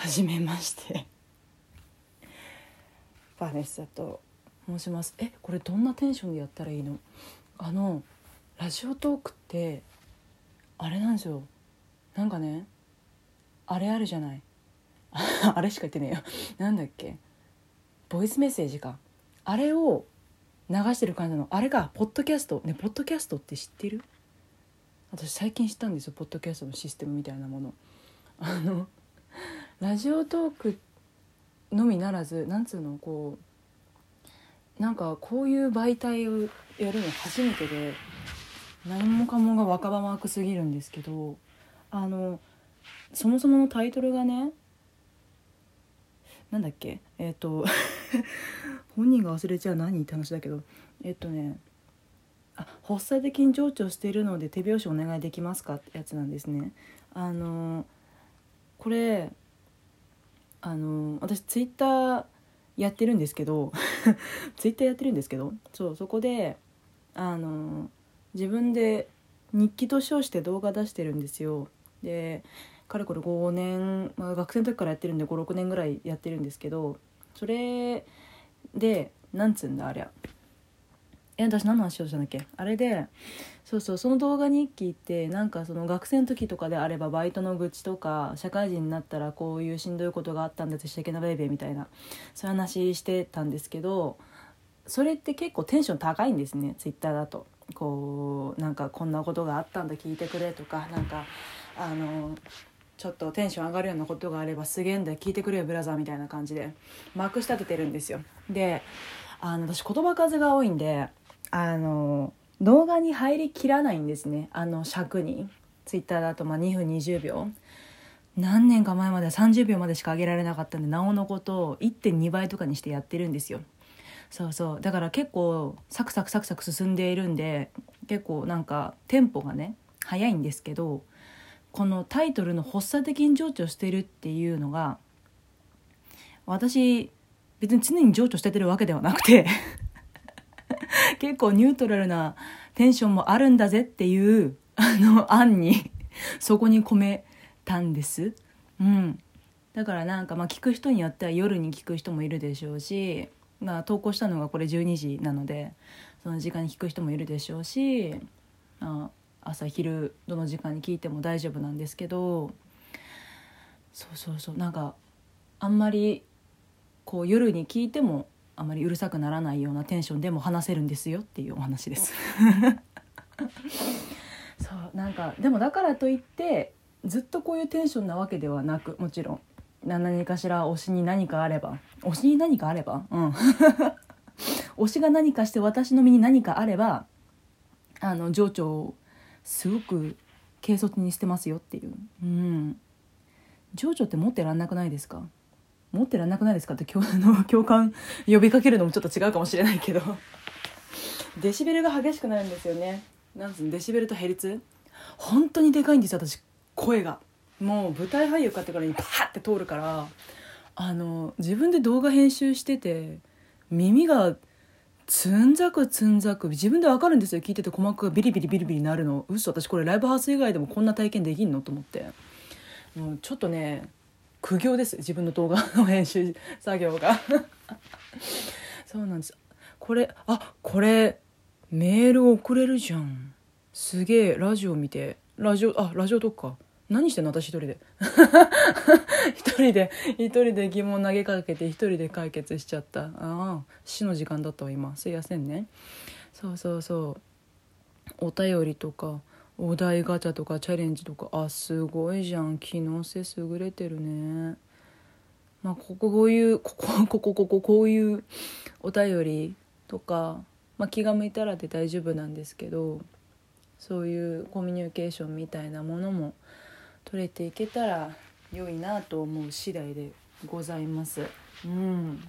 はじめまして。バネッサと申します。えこれどんなテンションでやったらいいの？あのラジオトークってあれなんですよ。なんかねあれあるじゃない。あれしか言ってねえよ。なんだっけ？ボイスメッセージか。あれを流してる感じなの。あれがポッドキャスト。ねポッドキャストって知ってる？私最近知ったんですよ。ポッドキャストのシステムみたいなもの。あのラジオトークのみならずなんつうのこうなんかこういう媒体をやるの初めてで何もかもが若葉マークすぎるんですけどあのそもそものタイトルがねなんだっけえっ、と 本人が忘れちゃう何って話だけどえっ、とねあ発作的に情緒しているので手拍子お願いできますかってやつなんですね。あのこれあの私ツイッターやってるんですけどツイッターやってるんですけどそうそこであの自分で日記と称して動画出してるんですよ。でかれこれ5年、まあ、学生の時からやってるんで56年ぐらいやってるんですけどそれでなんつうんだありゃ。え私何の話をしたんだっけ？あれでそうそうその動画日記ってなんかその学生の時とかであればバイトの愚痴とか社会人になったらこういうしんどいことがあったんだってしちゃいけなベイベーみたいなそういう話してたんですけどそれって結構テンション高いんですねツイッターだと。こうなんかこんなことがあったんだ聞いてくれとかなんかあのちょっとテンション上がるようなことがあればすげえんだよ聞いてくれよブラザーみたいな感じでまくし立ててるんですよであの私言葉数が多いんであの動画に入りきらないんですね。あの尺に。ツイッターだとまあ2分20秒。何年か前までは30秒までしか上げられなかったんでなおのことを1.2倍とかにしてやってるんですよ。そうそう。だから結構サクサクサクサク進んでいるんで結構なんかテンポがね速いんですけどこのタイトルの発作的に情緒してるっていうのが私別に常に情緒しててるわけではなくて。結構ニュートラルなテンションもあるんだぜっていうあの案にそこに込めたんです。うん、だからなんかまあ聞く人によっては夜に聞く人もいるでしょうしまあ、投稿したのがこれ12時なのでその時間に聞く人もいるでしょうし、まあ、朝昼どの時間に聞いても大丈夫なんですけどそうそうそうなんかあんまりこう夜に聞いてもあまりうるさくならないようなテンションでも話せるんですよっていうお話です。そうなんかでもだからといってずっとこういうテンションなわけではなくもちろん。何かしら推しに何かあれば。推しに何かあれば？うん。推しが何かして私の身に何かあればあの情緒をすごく軽率にしてますよっていう。うん。情緒って持ってらんなくないですか？持ってらんなくないですかって共の共感呼びかけるのもちょっと違うかもしれないけど。デシベルが激しくなるんですよね。なんつうのデシベルとヘリツ本当にでかいんです私。声が。もう舞台俳優買ってからにパーって通るから。あの自分で動画編集してて耳がつんざくつんざく自分でわかるんですよ。聞いてて鼓膜がビリビリビリビリなるの。嘘私これライブハウス以外でもこんな体験できんの？と思って。もうちょっとね苦行です。自分の動画の編集作業が。そうなんです。これあこれメール送れるじゃん。すげえラジオ見て。ラジオあラジオとか何してんの？私一人で。一人で一人で疑問投げかけて一人で解決しちゃった。ああ死の時間だったわ今。すいませんね。そうそうそう。お便りとか。お題ガチャとかチャレンジとか。あすごいじゃん。機能性優れてるね。まあこここういうこここここここういうお便りとか、まあ、気が向いたらで大丈夫なんですけどそういうコミュニケーションみたいなものも取れていけたら良いなと思う次第でございます。うん。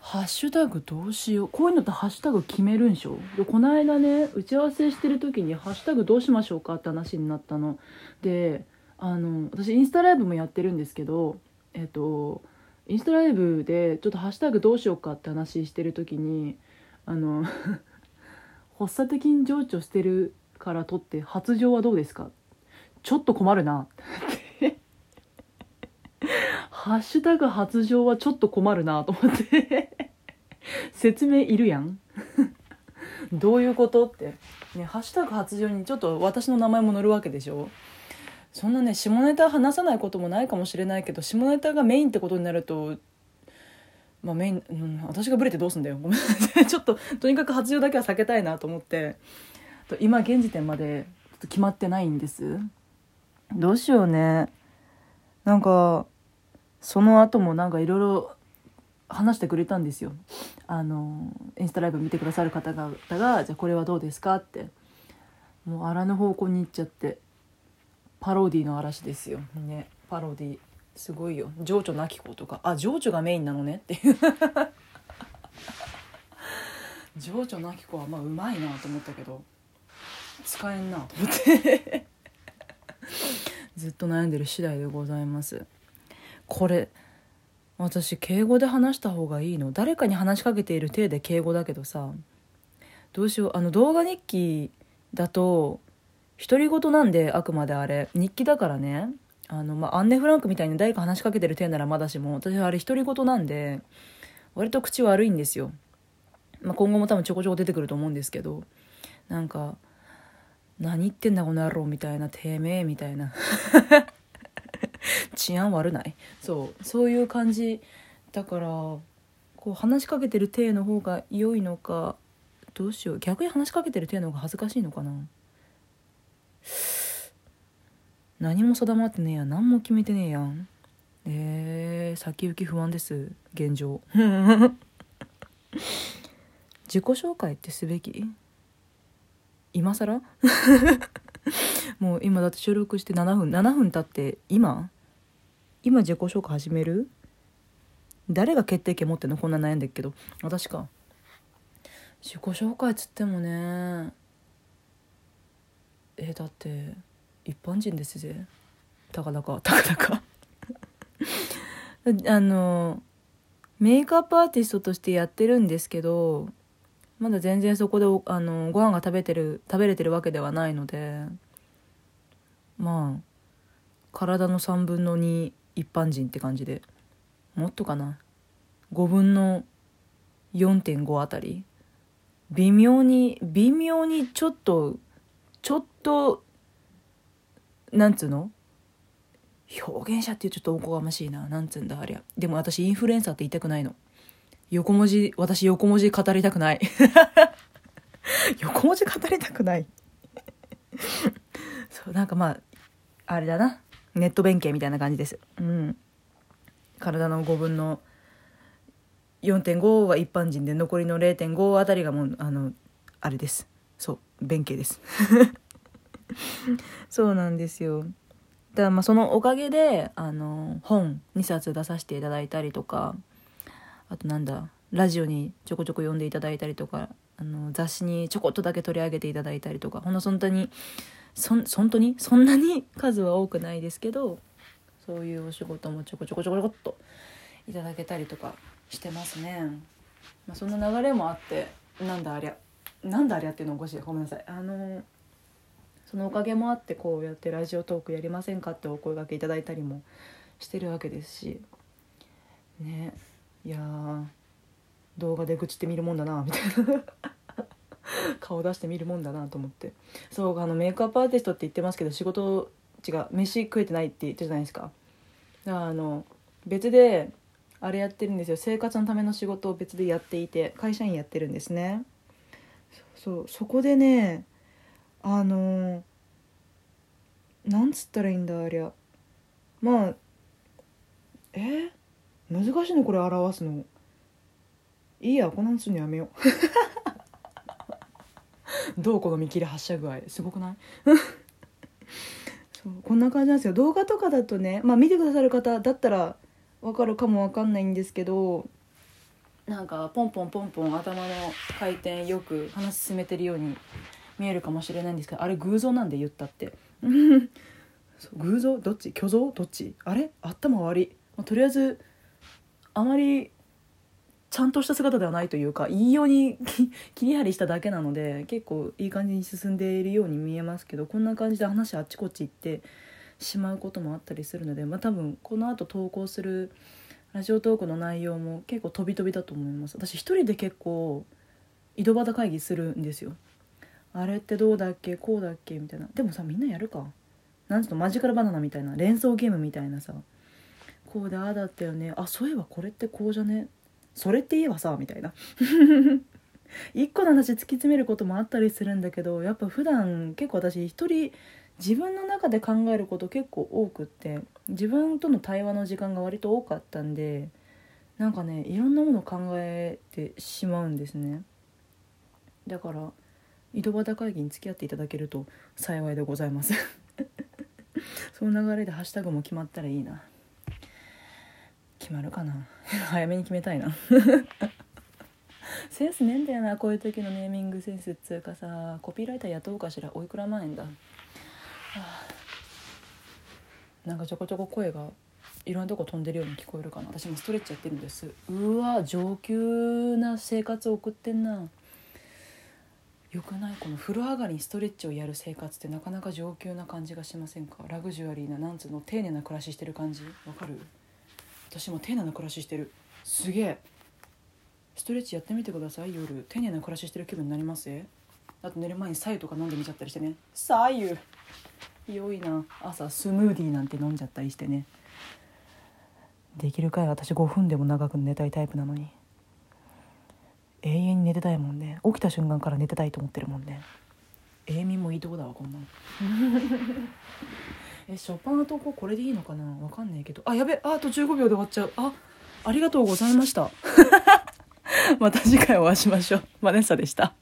ハッシュタグどうしよう。こういうのってハッシュタグ決めるんでしょ？でこの間ね打ち合わせしてる時にハッシュタグどうしましょうかって話になったの。であの私インスタライブもやってるんですけどえっとインスタライブでちょっとハッシュタグどうしようかって話してる時にあの 発作的に情緒してるからとって発情はどうですか？ちょっと困るな。ハッシュタグ発情はちょっと困るなと思って。説明いるやん。どういうことって。ねハッシュタグ発情にちょっと私の名前も載るわけでしょ。そんなね下ネタ話さないこともないかもしれないけど下ネタがメインってことになるとまあメイン、うん、私がブレてどうすんだよ。ごめんなさい。ちょっととにかく発情だけは避けたいなと思って。今現時点までちょっと決まってないんです。どうしようね。なんかその後もなんかいろいろ話してくれたんですよ。あのインスタライブ見てくださる方々が「じゃあこれはどうですか?」って。もう荒の方向に行っちゃってパロディの嵐ですよ。ねパロディ。すごいよ。情緒なき子とか。あ情緒がメインなのね。っていう。情緒なき子はまあうまいなと思ったけど使えんなと思って。ずっと悩んでる次第でございます。これ。私敬語で話した方がいいの？誰かに話しかけている体で敬語だけどさ。どうしよう。あの動画日記だと独り言なんであくまであれ。日記だからね。あの、まあ、アンネ・フランクみたいに誰か話しかけてる体ならまだしも私はあれ独り言なんで割と口悪いんですよ、まあ、今後も多分ちょこちょこ出てくると思うんですけど。なんか「何言ってんだこの野郎」みたいな「てめえ」みたいな。治安悪ない？そうそういう感じ。だからこう話しかけてる体の方が良いのかどうしよう。逆に話しかけてる体の方が恥ずかしいのかな。何も定まってねえや。何も決めてねえやん。えー、先行き不安です。現状。自己紹介ってすべき？今更？もう今だって収録して7分7分経って今？今自己紹介始める？誰が決定権持ってんの？こんな悩んでるけど。私か。自己紹介つってもね。えだって一般人ですぜ。たかだか。たかだか。あのメイクアップアーティストとしてやってるんですけどまだ全然そこであのご飯が食べてる食べれてるわけではないのでまあ体の3分の2一般人って感じで。もっとかな？5分の4.5あたり？微妙に微妙にちょっとちょっとなんつうの？表現者っていうちょっとおこがましいな。なんつうんだありゃ。でも私インフルエンサーって言いたくないの。横文字私横文字語りたくない。横文字語りたくない。そうなんかまああれだな。ネット弁慶みたいな感じです。うん。体の5分の4.5は一般人で残りの0.5あたりがもうあのあれです。そう弁慶です。そうなんですよ。だからまあそのおかげであの本2冊出させていただいたりとかあとなんだラジオにちょこちょこ読んでいただいたりとかあの雑誌にちょこっとだけ取り上げていただいたりとかほんの本当にそ本当に？そんなに数は多くないですけどそういうお仕事もちょこちょこちょこちょこっといただけたりとかしてますね、まあ、そんな流れもあってなんだありゃなんだありゃっていうのおかしいごめんなさいあのそのおかげもあってこうやってラジオトークやりませんかってお声がけいただいたりもしてるわけですしねいや動画で愚痴ってみるもんだなみたいな 顔出してみるもんだなと思って。そうあのメイクアップアーティストって言ってますけど仕事違う飯食えてないって言ってるじゃないですか。だからあの別であれやってるんですよ。生活のための仕事を別でやっていて会社員やってるんですね。そうそこでねあのなんつったらいいんだありゃ。まあえ？難しいのこれ表すの。いいやこんなんするのやめよう。どうこの見切り発射具合すごくない？そうこんな感じなんですよ。動画とかだとねまあ見てくださる方だったらわかるかもわかんないんですけどなんかポンポンポンポン頭の回転よく話進めてるように見えるかもしれないんですけどあれ偶像なんで言ったって。偶像？どっち？虚像？どっち？あれ？頭悪い、まあ、とりあえずあまりちゃんとした姿ではないというかいいように 切り張りしただけなので結構いい感じに進んでいるように見えますけどこんな感じで話あっちこっち行ってしまうこともあったりするので、まあ、多分この後投稿するラジオトークの内容も結構飛び飛びだと思います。私一人で結構井戸端会議するんですよ。あれってどうだっけこうだっけみたいな。でもさみんなやるか。なんつうのマジカルバナナみたいな連想ゲームみたいなさ。こうでああだったよね。あそういえばこれってこうじゃね？それって言えばさみたいな。一個の話突き詰めることもあったりするんだけどやっぱ普段結構私一人自分の中で考えること結構多くって自分との対話の時間が割と多かったんでなんかねいろんなものを考えてしまうんですね。だから井戸端会議に付き合っていただけると幸いでございます。その流れでハッシュタグも決まったらいいな。決まるかな。早めに決めたいな。センスねえんだよなこういう時のネーミングセンスっつうかさ。コピーライター雇うかしら。おいくら万円だ、はあ、なんかちょこちょこ声がいろんなとこ飛んでるように聞こえるかな。私もストレッチやってるんです。うわ上級な生活を送ってんな。よくない？この風呂上がりにストレッチをやる生活ってなかなか上級な感じがしませんか？ラグジュアリーななんつうの？丁寧な暮らししてる感じ？わかる？私も丁寧な暮らししてる。すげえ。ストレッチやってみてください。夜。丁寧な暮らししてる気分になります？あと寝る前に白湯とか飲んでみちゃったりしてね。白湯。良いな。朝スムーディーなんて飲んじゃったりしてね。できるかい。私5分でも長く寝たいタイプなのに。永遠に寝てたいもんね。起きた瞬間から寝てたいと思ってるもんね。永眠もいいとこだわこんなの。えショパンの投稿これでいいのかな？わかんないけど。あやべあと15秒で終わっちゃう。あありがとうございました。また次回お会いしましょう。マネッサでした。